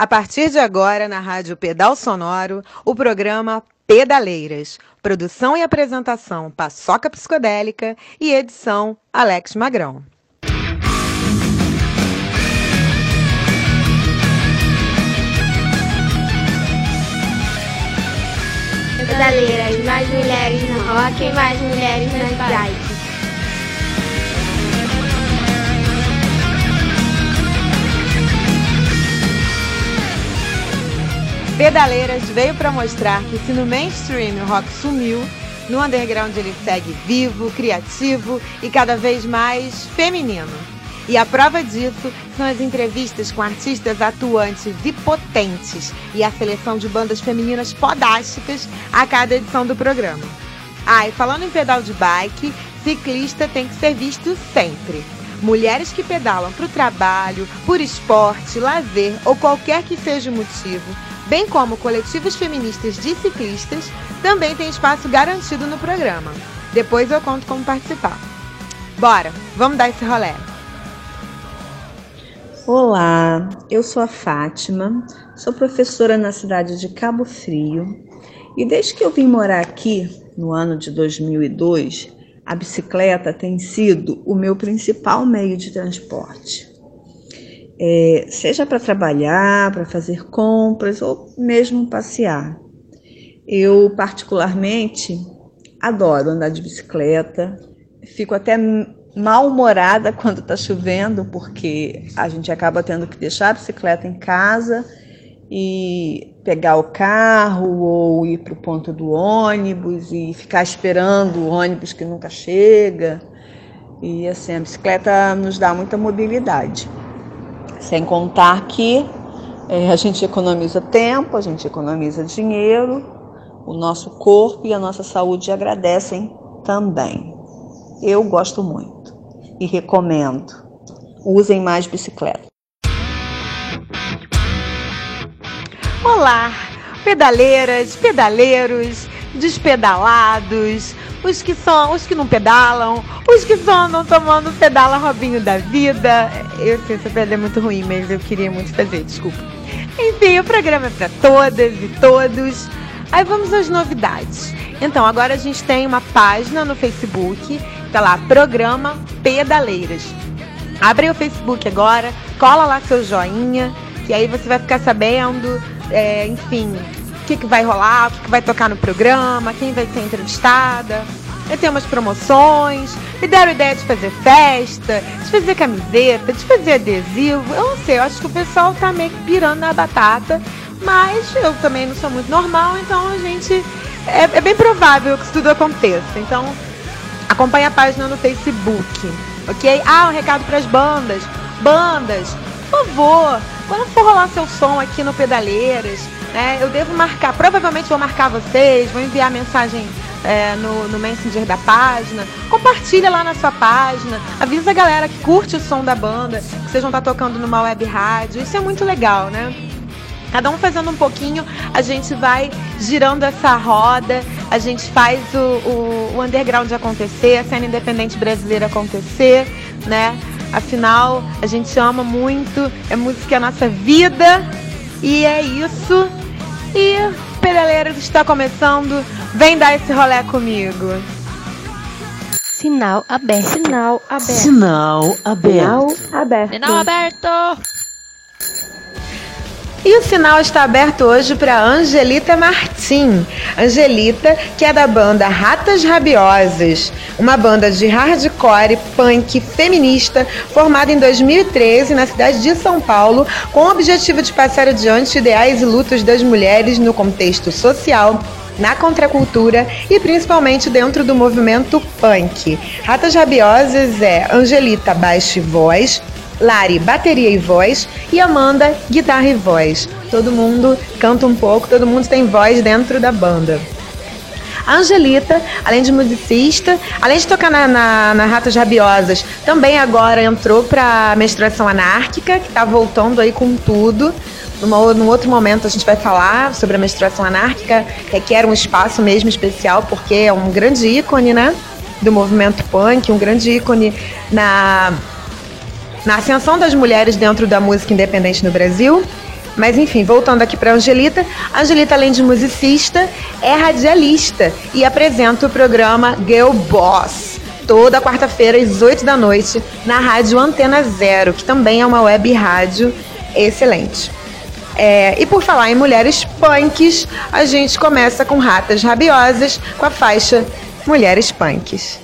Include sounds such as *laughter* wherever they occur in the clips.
A partir de agora, na Rádio Pedal Sonoro, o programa Pedaleiras. Produção e apresentação Paçoca Psicodélica e edição Alex Magrão. Pedaleiras, mais mulheres no rock, mais mulheres nas bikes. Pedaleiras veio para mostrar que se no mainstream o rock sumiu, no underground ele segue vivo, criativo e cada vez mais feminino. E a prova disso são as entrevistas com artistas atuantes e potentes e a seleção de bandas femininas podásticas a cada edição do programa. Ah, e falando em pedal de bike, ciclista tem que ser visto sempre. Mulheres que pedalam para o trabalho, por esporte, lazer ou qualquer que seja o motivo, bem como coletivos feministas de ciclistas, também tem espaço garantido no programa. Depois eu conto como participar. Bora, vamos dar esse rolê. Olá, eu sou a Fátima, sou professora na cidade de Cabo Frio e desde que eu vim morar aqui, no ano de 2002, a bicicleta tem sido o meu principal meio de transporte é, seja para trabalhar, para fazer compras ou mesmo passear. Eu, particularmente, adoro andar de bicicleta, fico até mal-humorada *laughs* quando está chovendo, porque a gente acaba tendo que deixar a bicicleta em casa e pegar o carro ou ir para o ponto do ônibus e ficar esperando o ônibus que nunca chega. E assim, a bicicleta nos dá muita mobilidade. Sem contar que é, a gente economiza tempo, a gente economiza dinheiro, o nosso corpo e a nossa saúde agradecem também. Eu gosto muito e recomendo. Usem mais bicicleta. Olá, pedaleiras, pedaleiros, despedalados, os que são, os que não pedalam, os que só andam tomando pedala Robinho da vida. Eu sei, essa pedra é muito ruim, mas eu queria muito fazer, desculpa. Enfim, o programa é para todas e todos. Aí vamos às novidades. Então, agora a gente tem uma página no Facebook, tá lá, Programa Pedaleiras. Abre o Facebook agora, cola lá seu joinha, que aí você vai ficar sabendo, é, enfim, que, que vai rolar, o que, que vai tocar no programa, quem vai ser entrevistada. Eu tenho umas promoções, me deram ideia de fazer festa, de fazer camiseta, de fazer adesivo. Eu não sei, eu acho que o pessoal tá meio que pirando na batata, mas eu também não sou muito normal, então a gente. É, é bem provável que isso tudo aconteça. Então, acompanhe a página no Facebook, ok? Ah, um recado para as bandas. Bandas, por favor, quando for rolar seu som aqui no Pedaleiras, né, eu devo marcar, provavelmente vou marcar vocês, vou enviar mensagem é, no, no Messenger da página, compartilha lá na sua página, avisa a galera que curte o som da banda, que vocês vão estar tocando numa web rádio, isso é muito legal, né? Cada um fazendo um pouquinho, a gente vai girando essa roda, a gente faz o, o, o underground acontecer, a cena independente brasileira acontecer, né? Afinal, a gente ama muito, é música é a nossa vida. E é isso. E Pedaleiro está começando. Vem dar esse rolé comigo. Sinal aberto. Sinal aberto. Sinal aberto. Sinal aberto. Sinal aberto. E o sinal está aberto hoje para Angelita Martim. Angelita, que é da banda Ratas Rabiosas, uma banda de hardcore punk feminista formada em 2013 na cidade de São Paulo, com o objetivo de passar adiante ideais e lutas das mulheres no contexto social, na contracultura e principalmente dentro do movimento punk. Ratas Rabiosas é Angelita baixo e voz, Lari, bateria e voz, e Amanda, guitarra e voz. Todo mundo canta um pouco, todo mundo tem voz dentro da banda. A Angelita, além de musicista, além de tocar na, na, na Ratas Rabiosas, também agora entrou para Menstruação Anárquica, que está voltando aí com tudo. Numa, num outro momento a gente vai falar sobre a menstruação anárquica, que requer um espaço mesmo especial, porque é um grande ícone, né? Do movimento punk, um grande ícone na na ascensão das mulheres dentro da música independente no Brasil. Mas enfim, voltando aqui para Angelita, Angelita, além de musicista, é radialista e apresenta o programa Girl Boss. Toda quarta-feira, às 8 da noite, na rádio Antena Zero, que também é uma web rádio excelente. É, e por falar em mulheres punks, a gente começa com Ratas Rabiosas, com a faixa Mulheres Punks.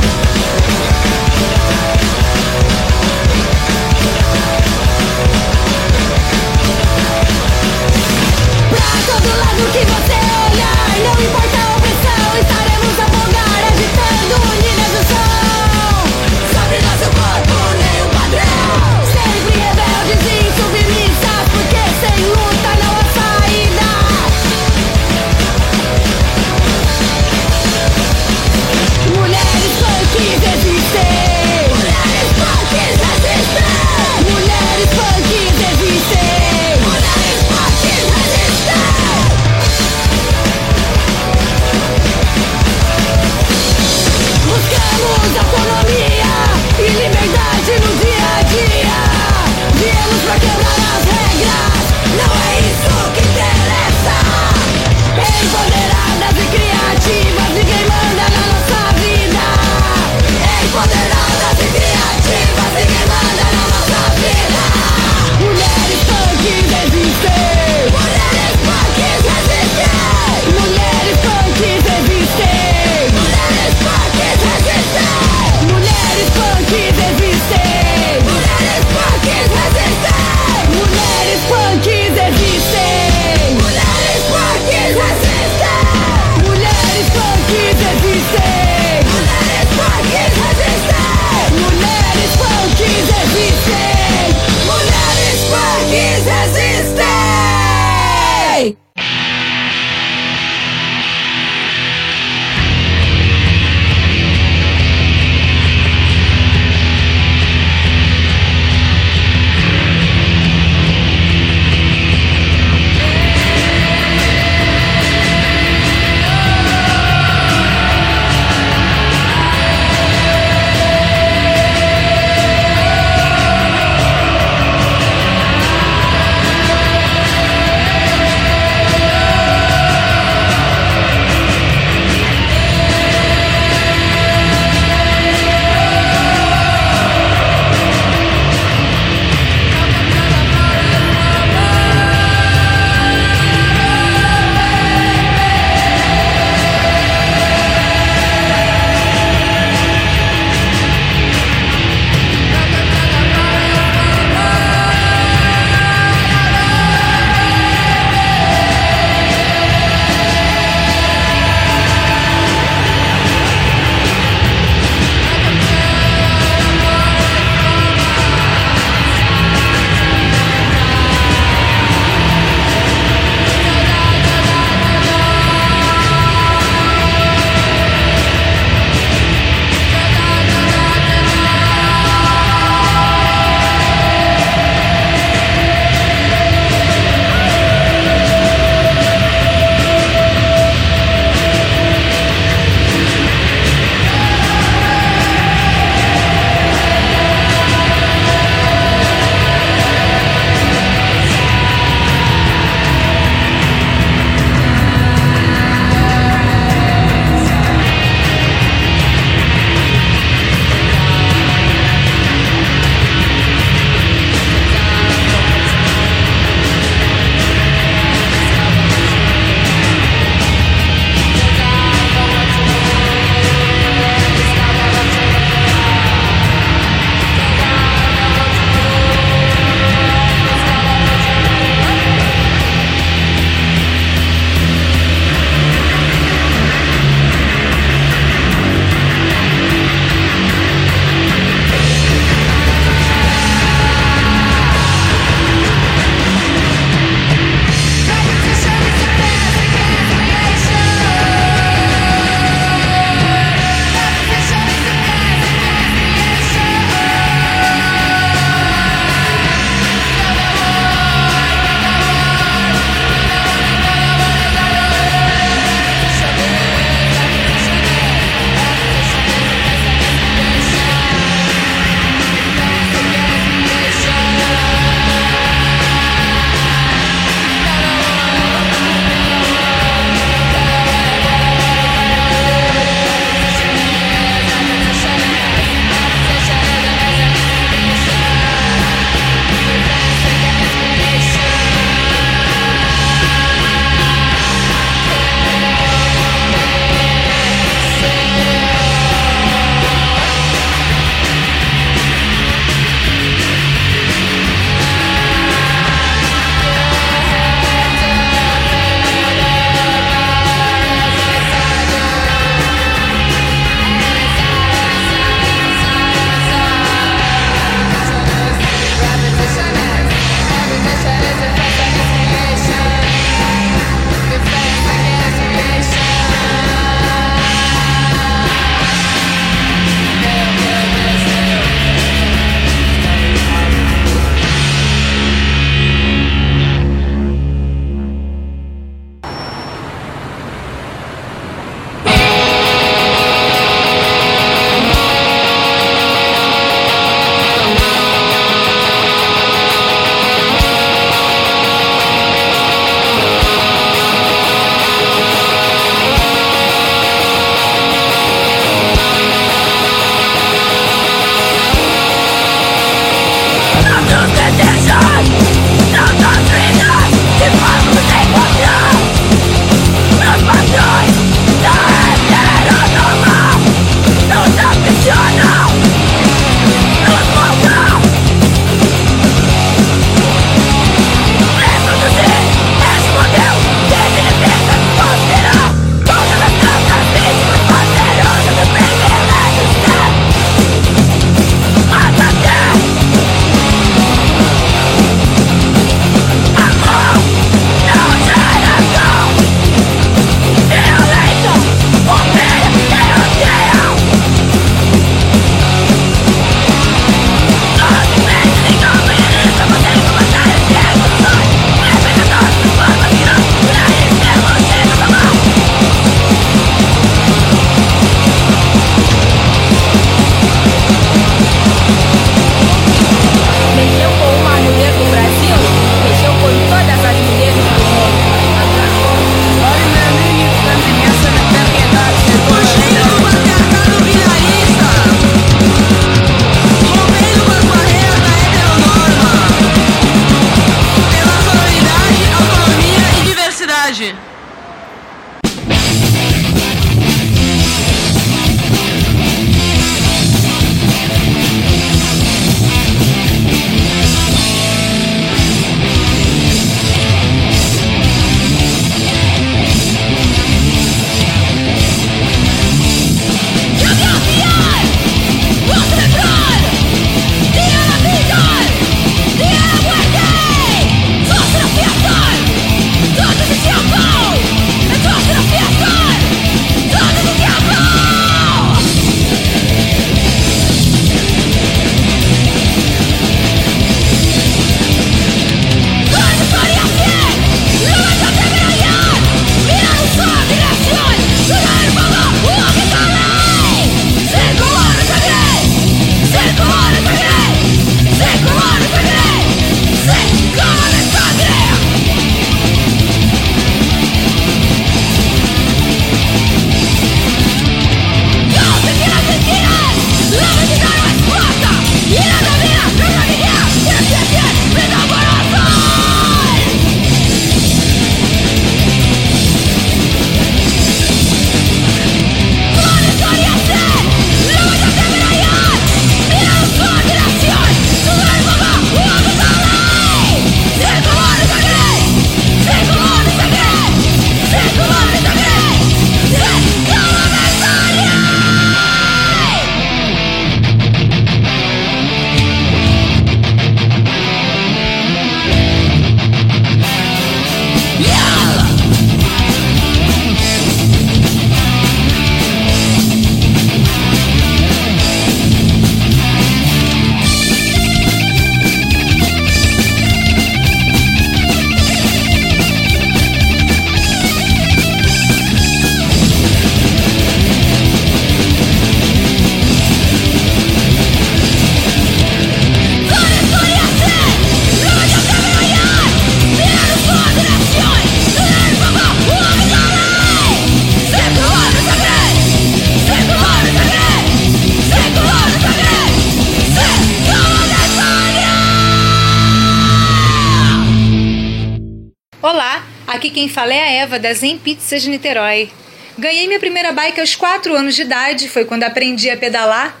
Quem fala é a Eva, da Zen Pizzas Niterói. Ganhei minha primeira bike aos 4 anos de idade, foi quando aprendi a pedalar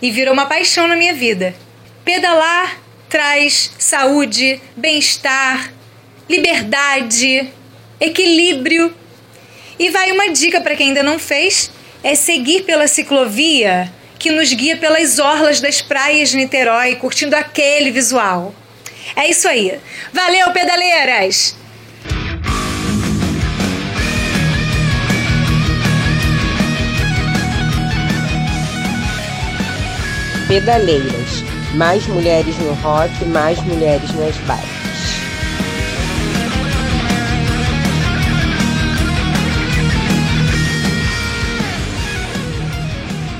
e virou uma paixão na minha vida. Pedalar traz saúde, bem-estar, liberdade, equilíbrio. E vai uma dica para quem ainda não fez: é seguir pela ciclovia que nos guia pelas orlas das praias de Niterói, curtindo aquele visual. É isso aí. Valeu, pedaleiras! Pedaleiras. Mais mulheres no rock, mais mulheres nas bikes.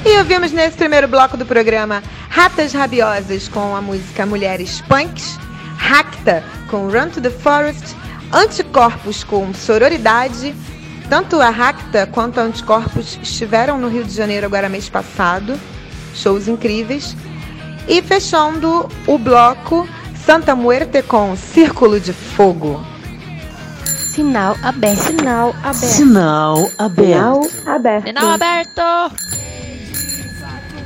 E ouvimos nesse primeiro bloco do programa Ratas Rabiosas com a música Mulheres Punks, Racta com Run to the Forest, Anticorpos com Sororidade. Tanto a Racta quanto a Anticorpos estiveram no Rio de Janeiro agora mês passado shows incríveis. E fechando o bloco, Santa Muerte com Círculo de Fogo. Sinal aberto. Sinal aberto. Sinal aberto. aberto. Sinal aberto.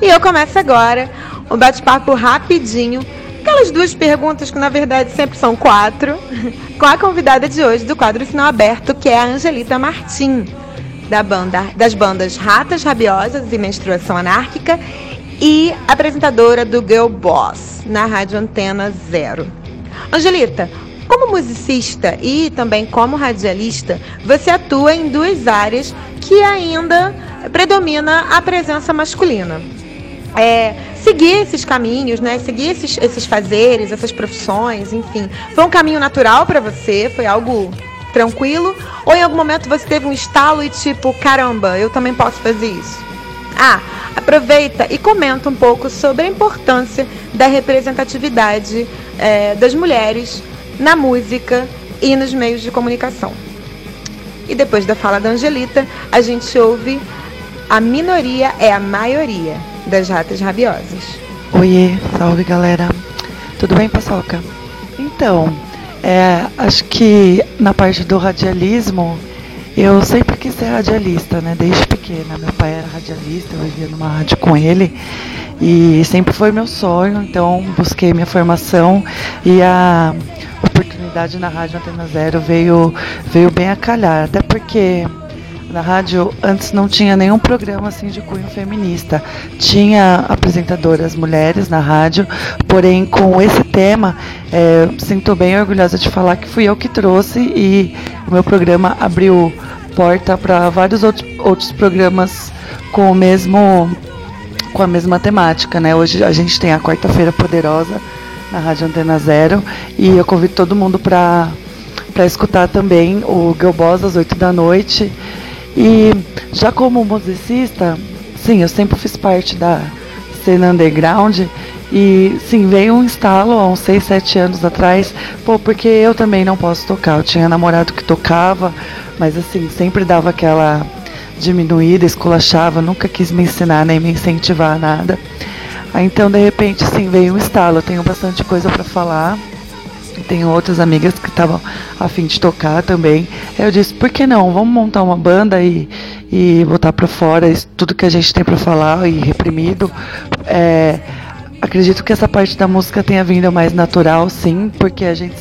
E eu começo agora um bate-papo rapidinho. Aquelas duas perguntas que na verdade sempre são quatro, *laughs* com a convidada de hoje do quadro Sinal Aberto, que é a Angelita Martim, da banda, das bandas Ratas Rabiosas e Menstruação Anárquica, e apresentadora do Girl Boss, na Rádio Antena Zero. Angelita, como musicista e também como radialista, você atua em duas áreas que ainda predomina a presença masculina. É, seguir esses caminhos, né? Seguir esses, esses fazeres, essas profissões, enfim. Foi um caminho natural para você? Foi algo tranquilo? Ou em algum momento você teve um estalo e tipo, caramba, eu também posso fazer isso? Ah, aproveita e comenta um pouco sobre a importância da representatividade é, das mulheres na música e nos meios de comunicação. E depois da fala da Angelita, a gente ouve A Minoria é a Maioria, das Ratas Rabiosas. Oiê, salve galera. Tudo bem, Paçoca? Então, é, acho que na parte do radialismo, eu sempre quis ser radialista, né? Desde pequena. Meu pai era radialista, eu vivia numa rádio com ele. E sempre foi meu sonho, então busquei minha formação e a oportunidade na Rádio Antena Zero veio, veio bem a calhar. Até porque na rádio antes não tinha nenhum programa assim de cunho feminista. Tinha apresentadoras mulheres na rádio, porém com esse tema, é, sinto bem orgulhosa de falar que fui eu que trouxe e o meu programa abriu porta para vários outros, outros programas com o mesmo com a mesma temática, né? Hoje a gente tem a quarta-feira poderosa na Rádio Antena Zero e eu convido todo mundo para para escutar também o Girl Boss às 8 da noite. E já como musicista, sim, eu sempre fiz parte da cena underground e sim, veio um instalo há uns 6, 7 anos atrás, pô, porque eu também não posso tocar. Eu tinha namorado que tocava, mas assim, sempre dava aquela diminuída, esculachava, nunca quis me ensinar nem me incentivar a nada. Aí, então, de repente, sim, veio um estalo. Eu tenho bastante coisa para falar. Tenho outras amigas que estavam a fim de tocar também. Eu disse, por que não? Vamos montar uma banda e, e botar para fora isso, tudo que a gente tem para falar e reprimido. É, acredito que essa parte da música tenha vindo mais natural, sim, porque a gente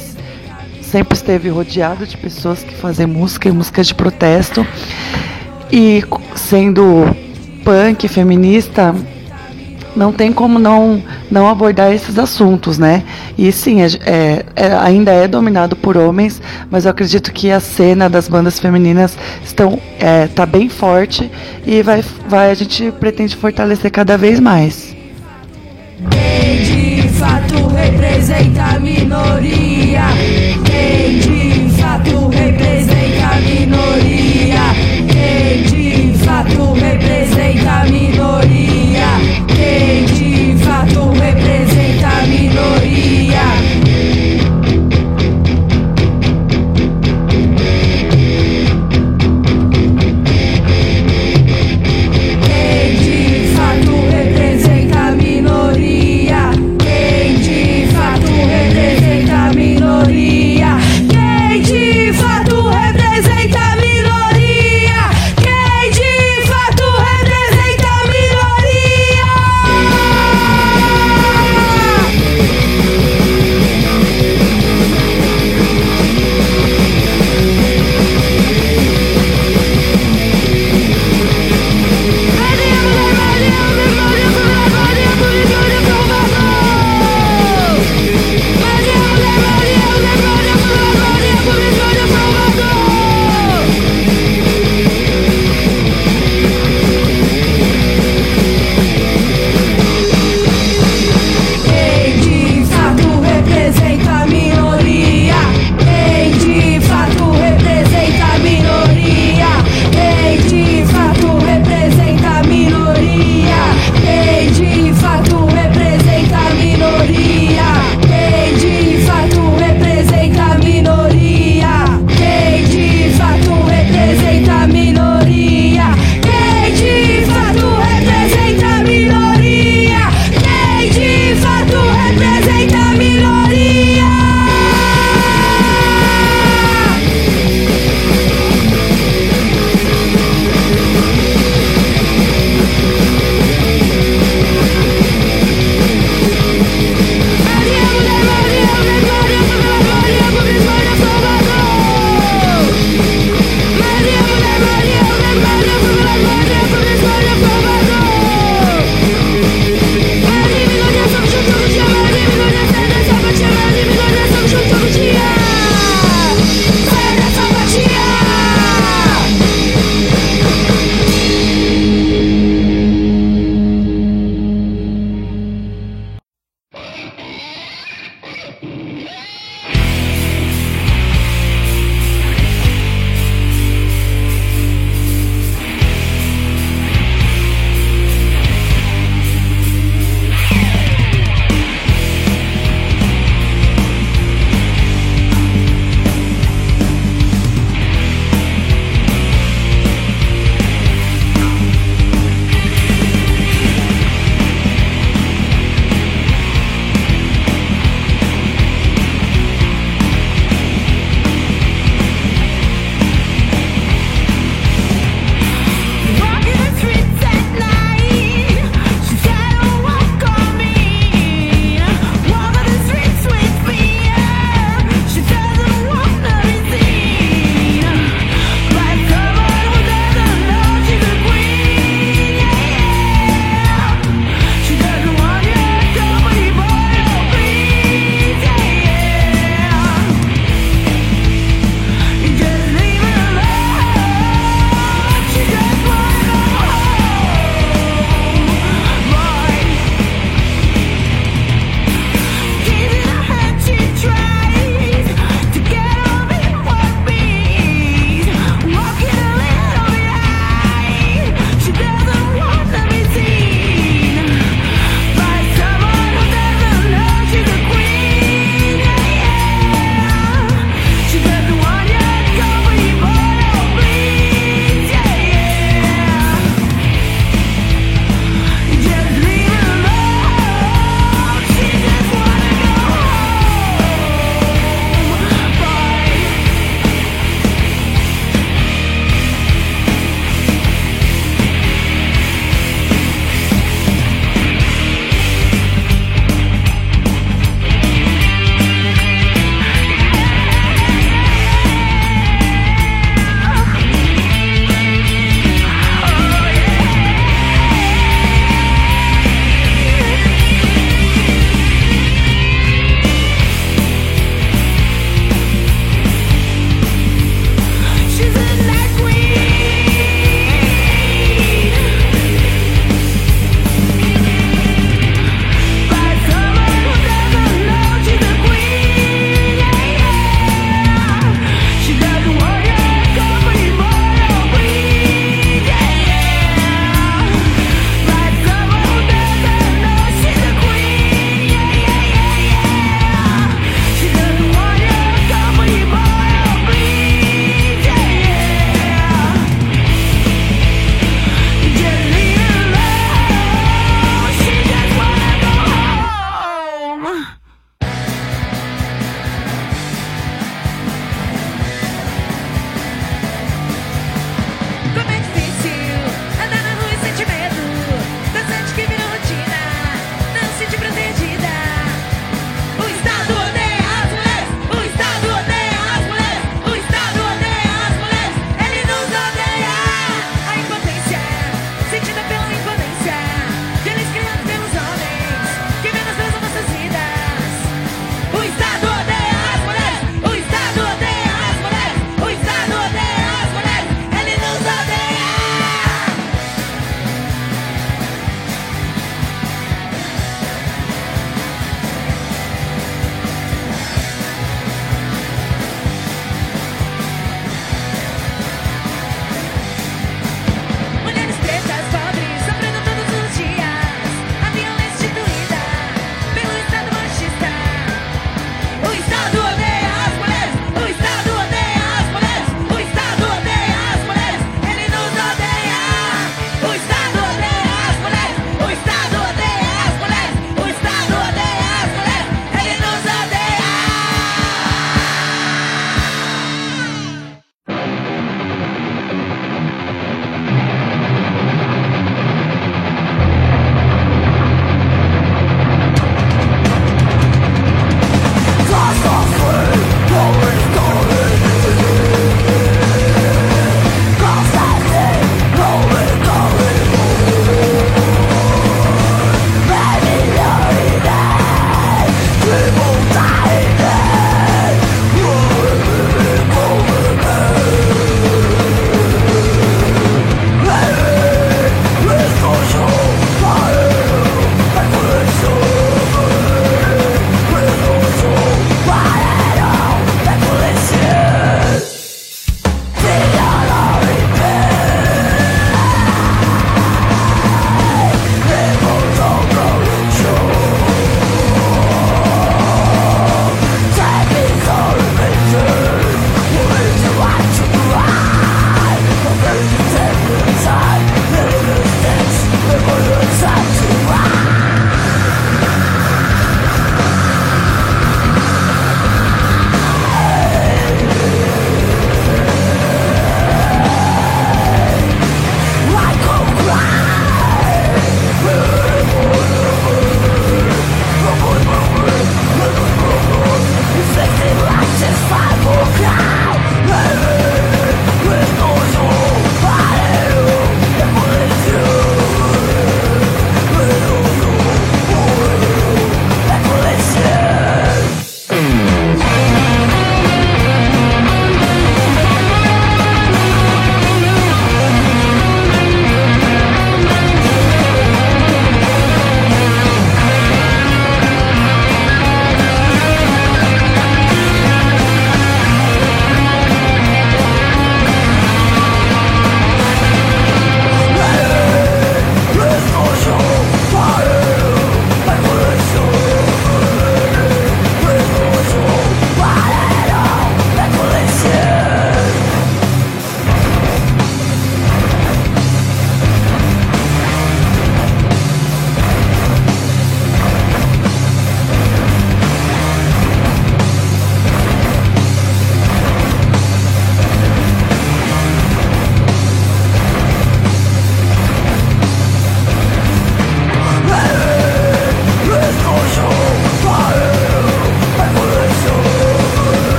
sempre esteve rodeado de pessoas que fazem música e música de protesto. E sendo punk, feminista, não tem como não, não abordar esses assuntos, né? E sim, é, é, é, ainda é dominado por homens, mas eu acredito que a cena das bandas femininas estão é, tá bem forte e vai, vai a gente pretende fortalecer cada vez mais. Quem de fato representa a minoria?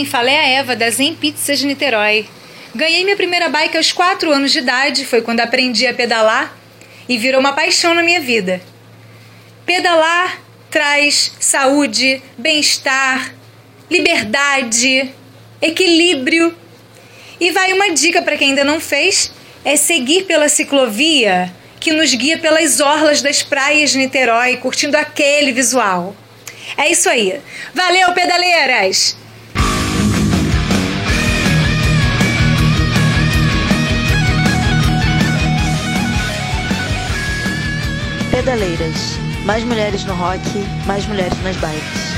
Quem fala é a Eva da Zen Pizzas de Niterói. Ganhei minha primeira bike aos 4 anos de idade, foi quando aprendi a pedalar e virou uma paixão na minha vida. Pedalar traz saúde, bem-estar, liberdade, equilíbrio. E vai uma dica para quem ainda não fez: é seguir pela ciclovia que nos guia pelas orlas das praias de Niterói, curtindo aquele visual. É isso aí. Valeu, pedaleiras! Pedaleiras. Mais mulheres no rock, mais mulheres nas bikes.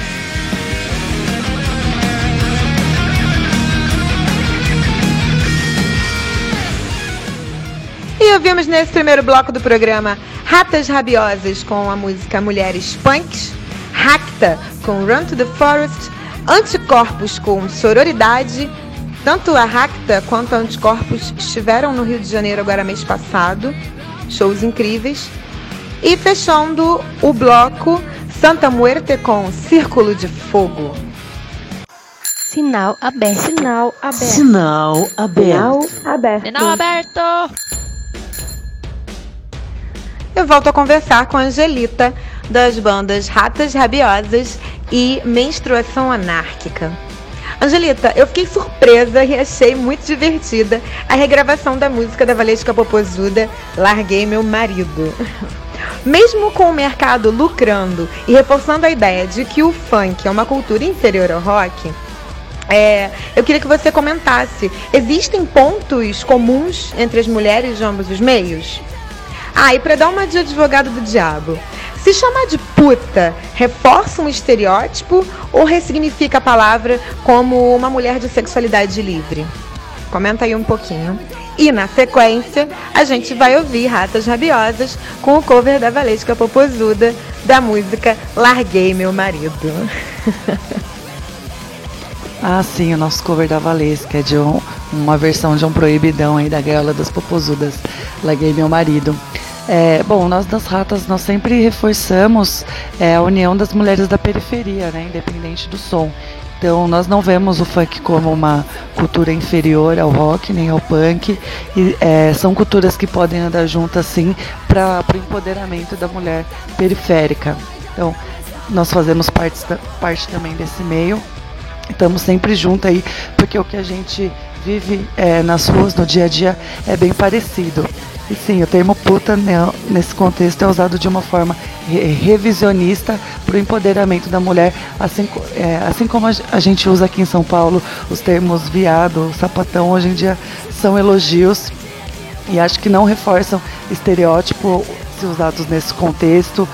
E ouvimos nesse primeiro bloco do programa Ratas Rabiosas com a música Mulheres Punks, Racta com Run to the Forest, Anticorpos com Sororidade. Tanto a Racta quanto a Anticorpos estiveram no Rio de Janeiro agora mês passado. Shows incríveis. E fechando o bloco Santa Muerte com Círculo de Fogo. Sinal aberto. Sinal aberto. Sinal aberto. aberto. Sinal aberto. Eu volto a conversar com a Angelita, das bandas Ratas Rabiosas e Menstruação Anárquica. Angelita, eu fiquei surpresa e achei muito divertida a regravação da música da Valesca Popozuda, Larguei Meu Marido. *laughs* Mesmo com o mercado lucrando e reforçando a ideia de que o funk é uma cultura inferior ao rock, é, eu queria que você comentasse: existem pontos comuns entre as mulheres de ambos os meios? Ah, e pra dar uma de advogado do diabo, se chamar de puta reforça um estereótipo ou ressignifica a palavra como uma mulher de sexualidade livre? Comenta aí um pouquinho. E na sequência, a gente vai ouvir Ratas Rabiosas com o cover da Valesca Popozuda da música Larguei Meu Marido. *laughs* Ah, sim, o nosso cover da Valesca é de um, uma versão de um proibidão aí da Gaiola das Popozudas. Larguei Meu Marido. É, bom, nós das ratas nós sempre reforçamos é, a união das mulheres da periferia, né, independente do som. Então nós não vemos o funk como uma cultura inferior ao rock nem ao punk. E, é, são culturas que podem andar juntas sim para o empoderamento da mulher periférica. Então nós fazemos parte, parte também desse meio. Estamos sempre juntos aí, porque o que a gente vive é, nas ruas no dia a dia é bem parecido. E sim, o termo puta né, nesse contexto é usado de uma forma revisionista para o empoderamento da mulher, assim, é, assim como a gente usa aqui em São Paulo os termos viado, sapatão, hoje em dia são elogios e acho que não reforçam estereótipo se usados nesse contexto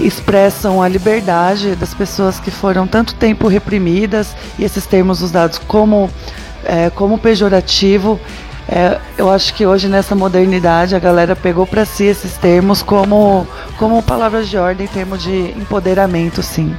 expressam a liberdade das pessoas que foram tanto tempo reprimidas e esses termos usados como, é, como pejorativo. É, eu acho que hoje nessa modernidade a galera pegou para si esses termos como, como palavras de ordem, termo de empoderamento, sim.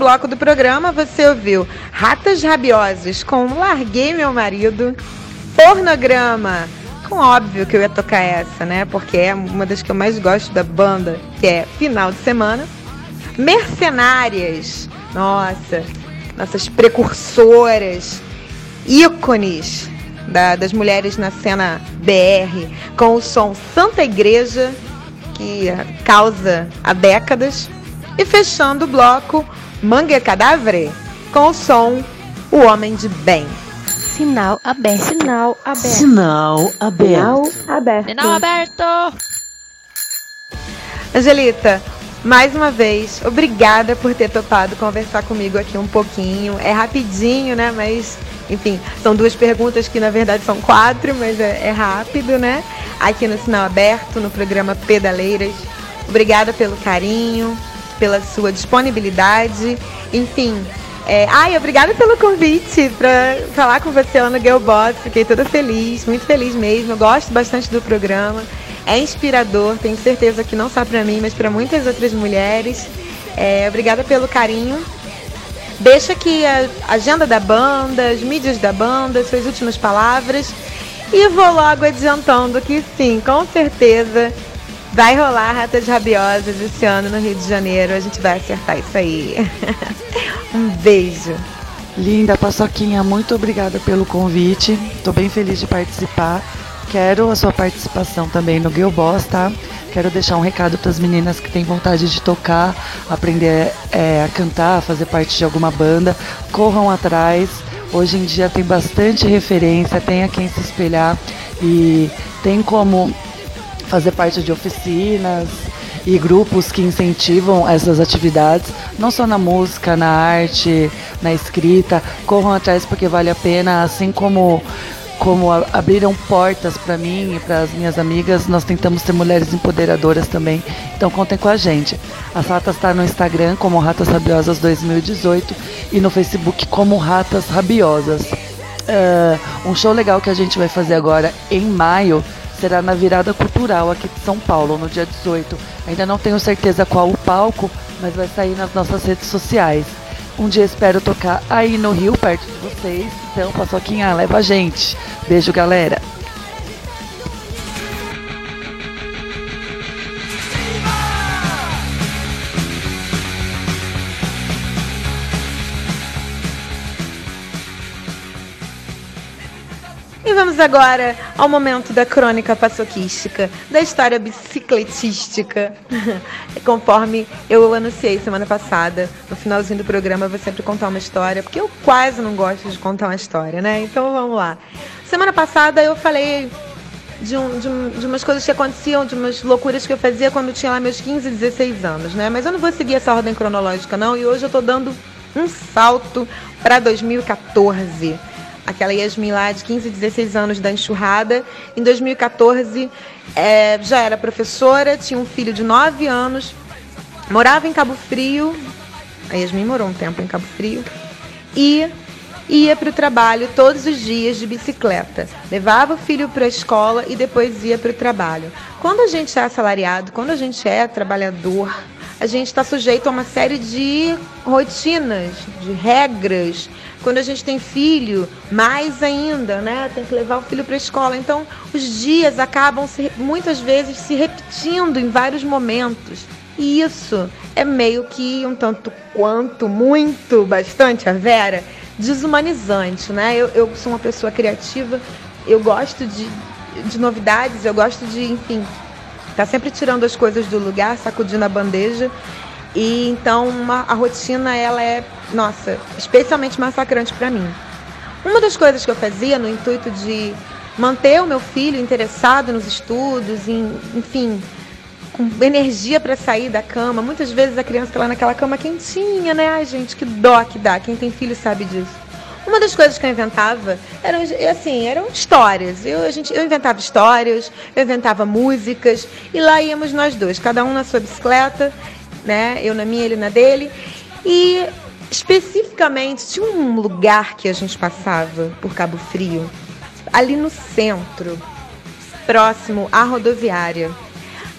Bloco do programa você ouviu Ratas Rabiosas com Larguei Meu Marido, Pornograma, com óbvio que eu ia tocar essa, né? Porque é uma das que eu mais gosto da banda, que é Final de Semana. Mercenárias, nossa, nossas precursoras, ícones da- das mulheres na cena BR, com o som Santa Igreja, que causa há décadas. E fechando o bloco, Mangue Cadáver, com o som O Homem de Bem. Sinal aberto. Sinal aberto. Sinal aberto. aberto. Sinal aberto. Angelita, mais uma vez, obrigada por ter topado conversar comigo aqui um pouquinho. É rapidinho, né? Mas, enfim, são duas perguntas que na verdade são quatro, mas é, é rápido, né? Aqui no Sinal Aberto, no programa Pedaleiras. Obrigada pelo carinho, pela sua disponibilidade. Enfim. É, ai, obrigada pelo convite para falar com você lá no Girl Boss. Fiquei toda feliz, muito feliz mesmo. Eu gosto bastante do programa. É inspirador, tenho certeza que não só para mim, mas para muitas outras mulheres. É, obrigada pelo carinho. Deixa aqui a agenda da banda, as mídias da banda, suas últimas palavras. E vou logo adiantando que sim, com certeza vai rolar Ratas Rabiosas esse ano no Rio de Janeiro. A gente vai acertar isso aí. *laughs* um beijo. Linda Paçoquinha, muito obrigada pelo convite. Estou bem feliz de participar. Quero a sua participação também no Girl Boss, tá? Quero deixar um recado para as meninas que têm vontade de tocar, aprender é, a cantar, fazer parte de alguma banda. Corram atrás. Hoje em dia tem bastante referência, tem a quem se espelhar e tem como fazer parte de oficinas e grupos que incentivam essas atividades, não só na música, na arte, na escrita. Corram atrás porque vale a pena, assim como como abriram portas para mim e para as minhas amigas, nós tentamos ser mulheres empoderadoras também. Então contem com a gente. A Ratas está no Instagram como Ratas Rabiosas 2018 e no Facebook como Ratas Rabiosas. Ah, um show legal que a gente vai fazer agora em maio será na Virada Cultural aqui de São Paulo, no dia 18. Ainda não tenho certeza qual o palco, mas vai sair nas nossas redes sociais. Um dia espero tocar aí no Rio, perto de vocês. Então, Paçoquinha, leva a gente. Beijo, galera. Vamos agora ao momento da crônica paçoquística, da história bicicletística. *laughs* Conforme eu anunciei semana passada, no finalzinho do programa eu vou sempre contar uma história, porque eu quase não gosto de contar uma história, né? Então vamos lá. Semana passada eu falei de, um, de, um- de umas coisas que aconteciam, de umas loucuras que eu fazia quando eu tinha lá meus 15, 16 anos, né? Mas eu não vou seguir essa ordem cronológica, não, e hoje eu tô dando um salto para 2014 aquela Yasmin lá de 15, 16 anos da enxurrada. Em 2014, é, já era professora, tinha um filho de 9 anos, morava em Cabo Frio. A Yasmin morou um tempo em Cabo Frio. e ia para o trabalho todos os dias de bicicleta. Levava o filho para a escola e depois ia para o trabalho. Quando a gente é assalariado, quando a gente é trabalhador, a gente está sujeito a uma série de rotinas, de regras. Quando a gente tem filho, mais ainda, né? Tem que levar o filho para a escola. Então, os dias acabam se, muitas vezes se repetindo em vários momentos. E isso é meio que um tanto quanto, muito, bastante, a Vera, desumanizante, né? Eu, eu sou uma pessoa criativa, eu gosto de, de novidades, eu gosto de, enfim, tá sempre tirando as coisas do lugar, sacudindo a bandeja. E então uma, a rotina ela é, nossa, especialmente massacrante para mim. Uma das coisas que eu fazia no intuito de manter o meu filho interessado nos estudos, em, enfim, com energia para sair da cama. Muitas vezes a criança está lá naquela cama quentinha, né? Ai, gente, que dó que dá. Quem tem filho sabe disso. Uma das coisas que eu inventava eram assim, eram histórias. Eu, a gente, eu inventava histórias, eu inventava músicas e lá íamos nós dois, cada um na sua bicicleta, né? Eu na minha, ele na dele. E especificamente tinha um lugar que a gente passava por Cabo Frio, ali no centro, próximo à rodoviária.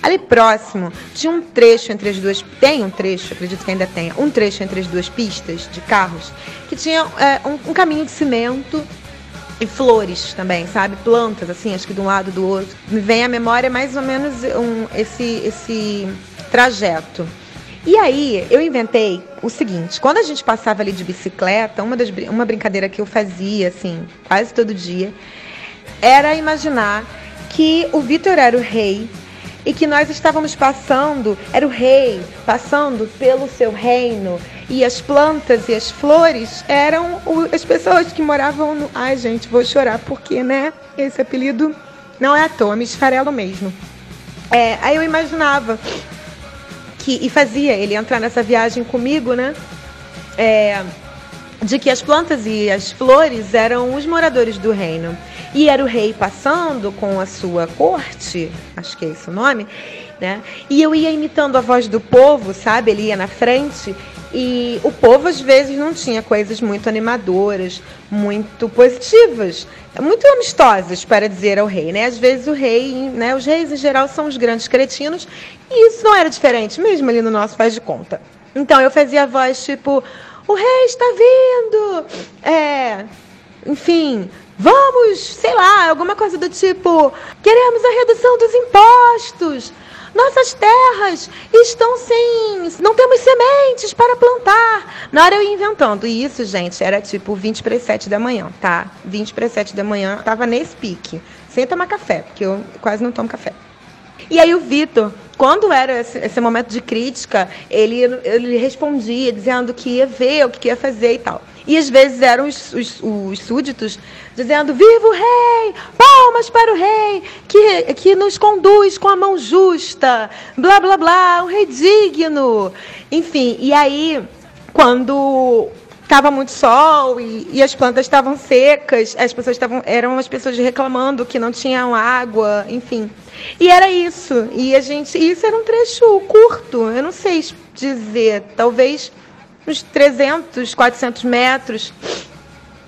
Ali próximo tinha um trecho entre as duas. Tem um trecho, acredito que ainda tenha, um trecho entre as duas pistas de carros que tinha é, um, um, caminho de cimento e flores também, sabe? Plantas, assim, acho que de um lado do outro. Me vem à memória mais ou menos um, esse, esse trajeto. E aí eu inventei o seguinte: quando a gente passava ali de bicicleta, uma, das, uma brincadeira que eu fazia, assim, quase todo dia, era imaginar que o Vitor era o rei e que nós estávamos passando, era o rei passando pelo seu reino e as plantas e as flores eram as pessoas que moravam no. Ai, gente, vou chorar porque, né? Esse apelido não é à toa, me esfarelo mesmo. É, aí eu imaginava que e fazia ele entrar nessa viagem comigo, né? É, de que as plantas e as flores eram os moradores do reino. E era o rei passando com a sua corte, acho que é esse o nome, né? E eu ia imitando a voz do povo, sabe? Ele ia na frente e o povo às vezes não tinha coisas muito animadoras, muito positivas, muito amistosas para dizer ao rei, né? Às vezes o rei, né? Os reis em geral são os grandes cretinos e isso não era diferente, mesmo ali no nosso faz de conta. Então eu fazia a voz tipo o rei está vindo! É, enfim, vamos, sei lá, alguma coisa do tipo: queremos a redução dos impostos. Nossas terras estão sem. Não temos sementes para plantar. Na hora eu ia inventando. E isso, gente, era tipo 20 para as 7 da manhã, tá? 20 para as 7 da manhã, tava nesse pique. Sem tomar café, porque eu quase não tomo café. E aí o Vitor, quando era esse, esse, momento de crítica, ele, ele respondia dizendo que ia ver o que ia fazer e tal. E às vezes eram os, os, os súditos dizendo: Viva o rei! Palmas para o rei! Que, que nos conduz com a mão justa! Blá, blá, blá! Um rei digno! Enfim, e aí, quando estava muito sol e, e, as plantas estavam secas, as pessoas estavam eram as pessoas reclamando que não tinham água, enfim. E era isso. E a gente, isso era um trecho curto, eu não sei dizer, talvez uns 300, 400 metros.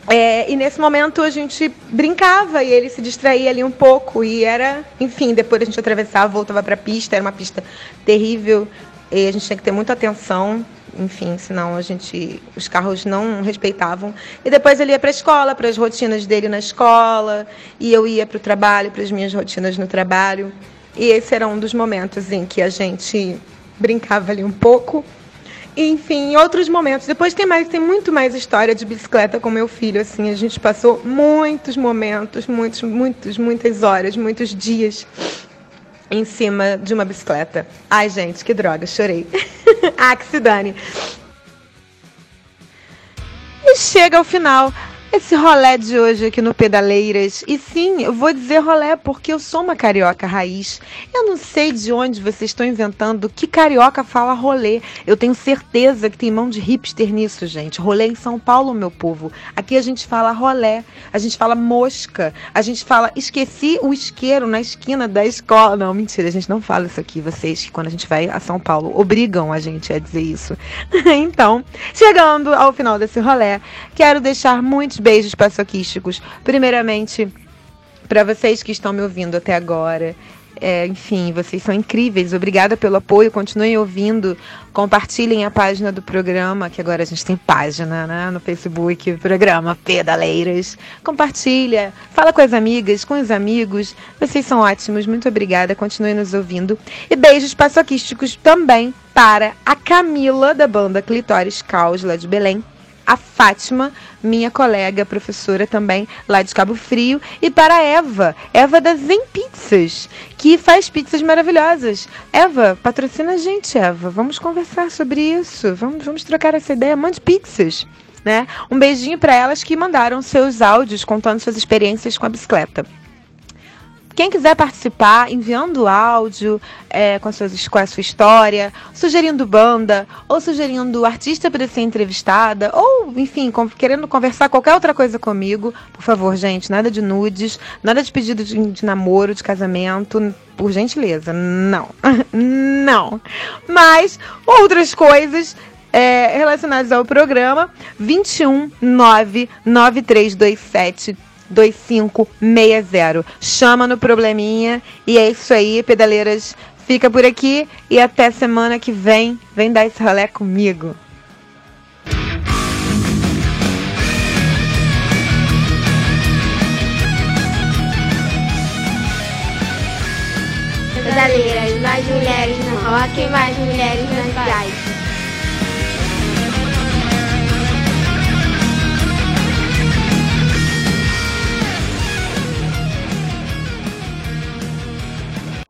É, e nesse momento a gente brincava e ele se distraía ali um pouco e era, enfim, depois a gente atravessava, voltava para a pista, era uma pista terrível e a gente tinha que ter muita atenção enfim, senão a gente, os carros não respeitavam. E depois ele ia para a escola, para as rotinas dele na escola, e eu ia para o trabalho, para as minhas rotinas no trabalho. E esse era um dos momentos em que a gente brincava ali um pouco. Enfim, outros momentos. Depois tem mais, tem muito mais história de bicicleta com meu filho. Assim, a gente passou muitos momentos, muitos, muitos, muitas horas, muitos dias em cima de uma bicicleta. Ai, gente, que droga, chorei. *laughs* ah, que se dane. E chega ao final. Esse rolé de hoje aqui no Pedaleiras. E sim, eu vou dizer rolé porque eu sou uma carioca raiz. Eu não sei de onde vocês estão inventando que carioca fala rolê. Eu tenho certeza que tem mão de hipster nisso, gente. Rolê em São Paulo, meu povo. Aqui a gente fala rolé, a gente fala mosca, a gente fala esqueci o isqueiro na esquina da escola. Não, mentira, a gente não fala isso aqui. Vocês que quando a gente vai a São Paulo obrigam a gente a dizer isso. *laughs* então, chegando ao final desse rolé, quero deixar muitos beijos paçoquísticos. Primeiramente, para vocês que estão me ouvindo até agora. É, enfim, vocês são incríveis. Obrigada pelo apoio. Continuem ouvindo. Compartilhem a página do programa, que agora a gente tem página né, no Facebook, programa Pedaleiras. Compartilha, fala com as amigas, com os amigos. Vocês são ótimos. Muito obrigada. Continuem nos ouvindo. E beijos paçoquísticos também para a Camila, da banda Clitóris Caos, lá de Belém a Fátima, minha colega, professora também lá de Cabo Frio, e para a Eva, Eva da Zen Pizzas, que faz pizzas maravilhosas. Eva, patrocina a gente, Eva. Vamos conversar sobre isso. Vamos, vamos trocar essa ideia. Mande pizzas. Né? Um beijinho para elas que mandaram seus áudios contando suas experiências com a bicicleta. Quem quiser participar, enviando áudio é, com, a sua, com a sua história, sugerindo banda, ou sugerindo artista para ser entrevistada, ou, enfim, com, querendo conversar qualquer outra coisa comigo, por favor, gente, nada de nudes, nada de pedido de, de namoro, de casamento, por gentileza, não. *laughs* não. Mas outras coisas é, relacionadas ao programa, 21 99327 2560. Chama no probleminha e é isso aí, pedaleiras. Fica por aqui e até semana que vem. Vem dar esse rolê comigo. Pedaleiras, mais mulheres no rock, mais mulheres nas bikes.